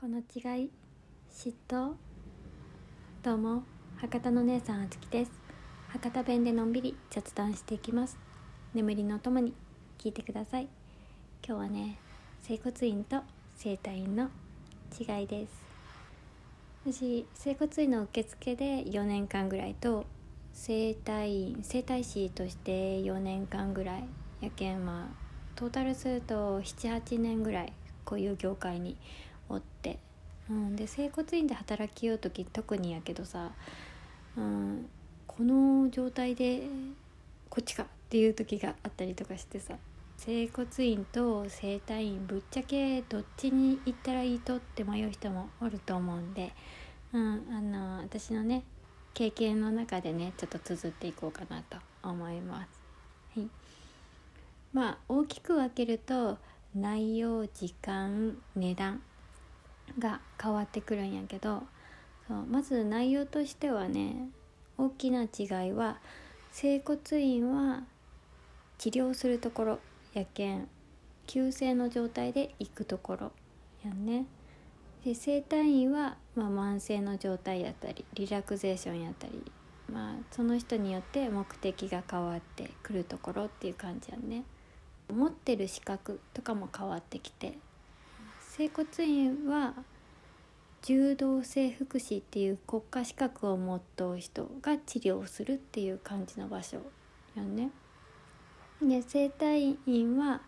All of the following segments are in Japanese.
この違い嫉妬どうも博多の姉さんあつきです。博多弁でのんびり雑談していきます。眠りのともに聞いてください。今日はね整骨院と整体院の違いです。私整骨院の受付で4年間ぐらいと整体院整体師として4年間ぐらいやけんまあトータルすると78年ぐらいこういう業界に、うん、で整骨院で働きよう時特にやけどさ、うん、この状態でこっちかっていう時があったりとかしてさ整骨院と整体院ぶっちゃけどっちに行ったらいいとって迷う人もおると思うんで、うん、あの私のね経験の中でねちょっと綴っていこうかなと思います。はい、まあ大きく分けると内容時間値段が変わってくるんやけどそうまず内容としてはね大きな違いは整骨院は治療するところやけん急性の状態で行くところやんね。で整体院は、まあ、慢性の状態やったりリラクゼーションやったりまあその人によって目的が変わってくるところっていう感じやんね。持ってる資格とかも変わってきて整骨院は柔道整復師っていう国家資格を持っとう人が治療するっていう感じの場所やね。で整体院は、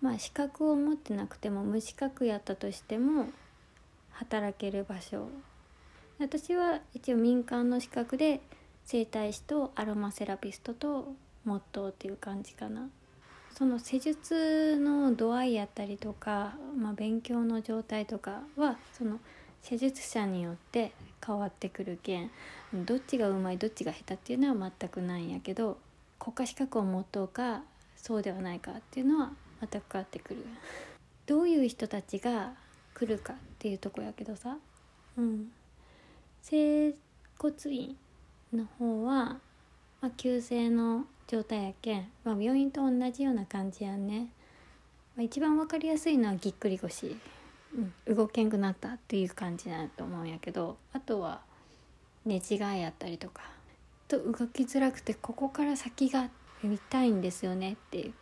まあ、資格を持ってなくても無資格やったとしても働ける場所私は一応民間の資格で整体師とアロマセラピストとモットーっていう感じかな。その施術の度合いやったりとか、まあ、勉強の状態とかはその施術者によって変わってくるけんどっちがうまいどっちが下手っていうのは全くないんやけど国家資格を持とうかそうではないかっていうのは全く変わってくる。どういう人たちが来るかっていうとこやけどさ、うん、整骨院の方は、まあ、急性の状態やけん、まあ、病院と同じような感じやんね、まあ、一番分かりやすいのはぎっくり腰、うん、動けんくなったっていう感じなんだと思うんやけど。あとは寝違いやったりとか。と動きづらくてここから先が痛いんですよねってい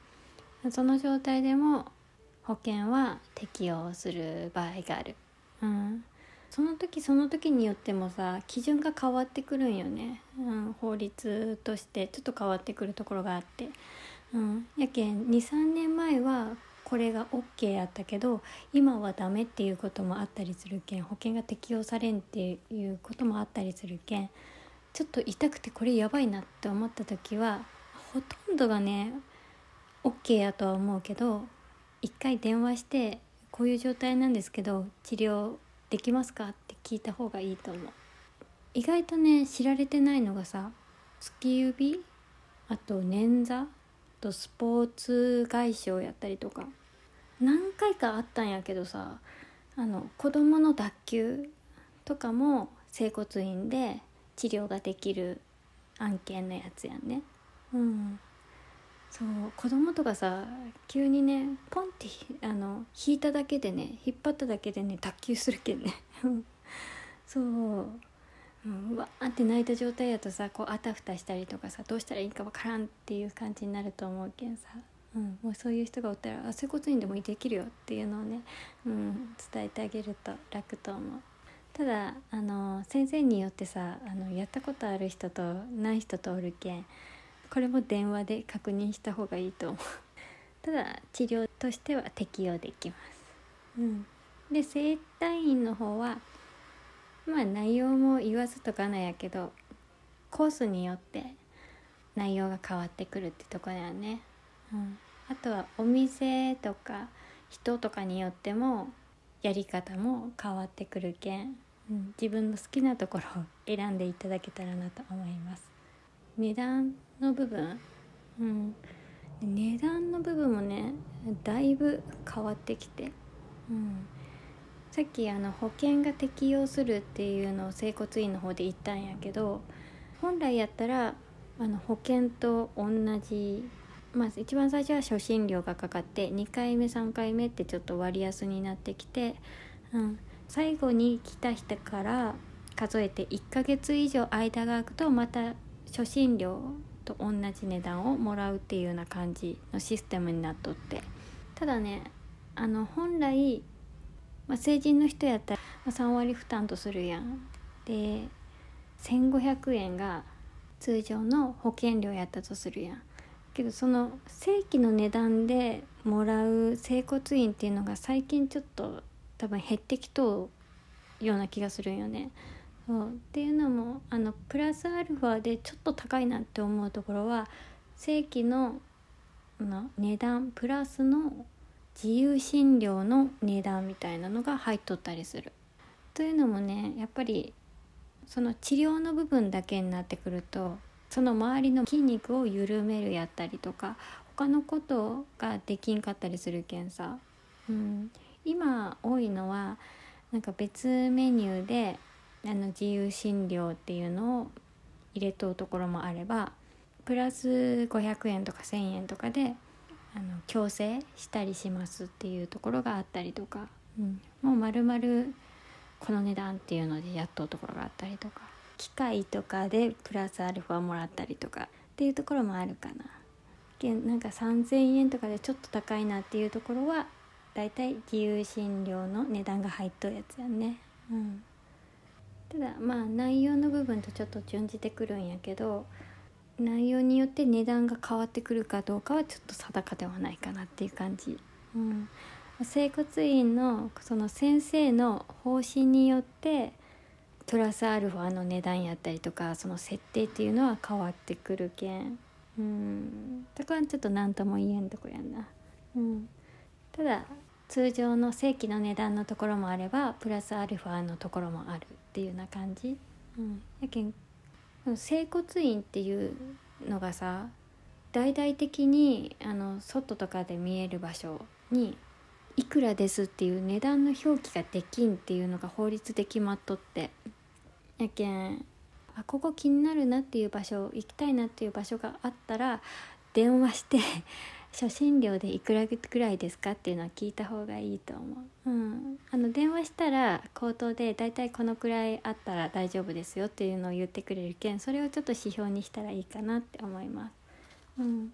う。その状態でも保険は適用する場合がある。うん。その時その時によってもさ基準が変わってくるんよね、うん、法律としてちょっと変わってくるところがあって、うん、やけん23年前はこれが OK やったけど今はダメっていうこともあったりするけん保険が適用されんっていうこともあったりするけんちょっと痛くてこれやばいなって思った時はほとんどがね OK やとは思うけど一回電話してこういう状態なんですけど治療できますか？って聞いた方がいいと思う。意外とね知られてないのがさ月指あと捻挫とスポーツ外傷やったりとか何回かあったんやけどさあの子供の脱臼とかも整骨院で治療ができる案件のやつやんね。うん。そう子供とかさ急にねポンってあの引いただけでね引っ張っただけでね脱臼するけんね。そう、うん、わーって泣いた状態やとさこうあたふたしたりとかさどうしたらいいかわからんっていう感じになると思うけんさ、うん、もうそういう人がおったら「あ整骨院でもできるよ」っていうのをね、うん、伝えてあげると楽と思う。ただあの先生によってさあのやったことある人とない人とおるけんこれも電話で確認した方がいいと思う。ただ治療としては適用できます、うん、で整体院の方はまあ内容も言わずとかなんやけどコースによって内容が変わってくるってとこだよね、うん、あとはお店とか人とかによってもやり方も変わってくるけん、うん、自分の好きなところを選んでいただけたらなと思います。値段の部分、うん、値段の部分もねだいぶ変わってきて、うん、さっきあの保険が適用するっていうのを整骨院の方で言ったんやけど本来やったらあの保険と同じまず一番最初は初診料がかかって2回目3回目ってちょっと割安になってきて、うん、最後に来た人から数えて1ヶ月以上間が空くとまた初診料と同じ値段をもらうっていうような感じのシステムになっとって。ただねあの本来、まあ、成人の人やったら3割負担とするやん。で1500円が通常の保険料やったとするやん。けどその正規の値段でもらう整骨院っていうのが最近ちょっと多分減ってきとうような気がするんよね。そう。っていうのもあのプラスアルファでちょっと高いなって思うところは正規のの値段プラスの自由診療の値段みたいなのが入っとったりする。というのもねやっぱりその治療の部分だけになってくるとその周りの筋肉を緩めるやったりとか他のことができんかったりするけんさ、うん、今多いのはなんか別メニューであの自由診療っていうのを入れとうところもあればプラス500円とか1,000円とかであの矯正したりしますっていうところがあったりとか、うん、もう丸々この値段っていうのでやっとうところがあったりとか機械とかでプラスアルファもらったりとかっていうところもあるかな。なんか3,000円とかでちょっと高いなっていうところはだいたい自由診療の値段が入っとるやつやね。うん、ただまあ内容の部分とちょっと準じてくるんやけど内容によって値段が変わってくるかどうかはちょっと定かではないかなっていう感じ。うん。整骨院のその先生の方針によってプラスアルファの値段やったりとかその設定っていうのは変わってくるけん。うん。だからちょっと何とも言えんとこやんな。うん。ただ通常の正規の値段のところもあればプラスアルファのところもあるっていうような感じ。うん。やけん整骨院っていうのがさ大々的にあの外とかで見える場所にいくらですっていう値段の表記ができんっていうのが法律で決まっとって。やけんあここ気になるなっていう場所行きたいなっていう場所があったら電話して初診料でいくらぐらいですかっていうのは聞いた方がいいと思う。うん、あの電話したら口頭でだいたいこのくらいあったら大丈夫ですよっていうのを言ってくれるけんそれをちょっと指標にしたらいいかなって思います。うん、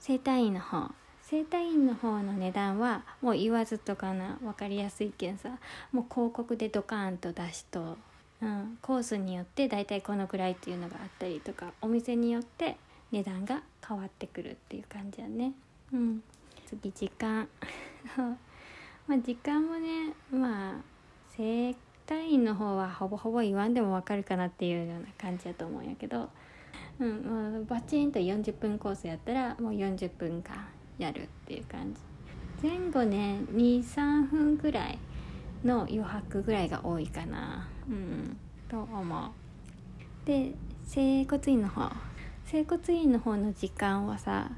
整体院の方整体院の方の値段はもう言わずとかな分かりやすいけんさ。もう広告でドカーンと出しと、うん、コースによって大体このくらいっていうのがあったりとかお店によって値段が変わってくるっていう感じやね。うん、次時間。まあ時間もねまあ整体院の方はほぼほぼ言わんでも分かるかなっていうような感じやと思うんやけど、うんまあ、バチンと40分コースやったらもう40分間やるっていう感じ。前後ね23分ぐらいの余白ぐらいが多いかな。うん。と思う。で整骨院の方。整骨院の方の時間はさ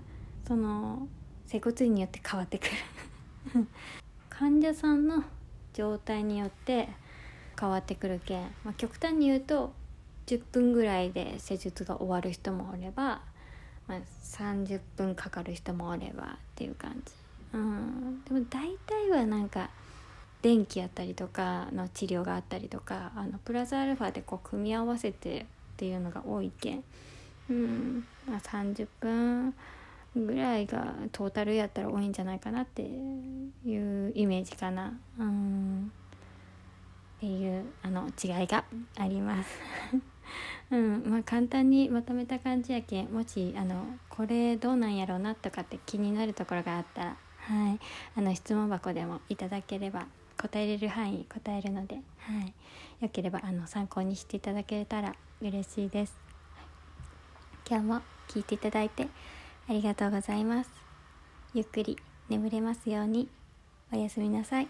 その整骨院によって変わってくる。患者さんの状態によって変わってくるけん、まあ、極端に言うと10分ぐらいで施術が終わる人もおればまあ、30分かかる人もおればっていう感じ、うん、でも大体はなんか電気やったりとかの治療があったりとかあのプラスアルファでこう組み合わせてっていうのが多いけん、うん。まあ、30分ぐらいがトータルやったら多いんじゃないかなっていうイメージかな。うん。っていうあの違いがあります。うん。まあ簡単にまとめた感じやけんもしあのこれどうなんやろうなとかって気になるところがあったらはい。あの質問箱でもいただければ答えれる範囲答えるので、はい、よければあの参考にしていただけたら嬉しいです。今日も聞いていただいてありがとうございます。ゆっくり眠れますようにおやすみなさい。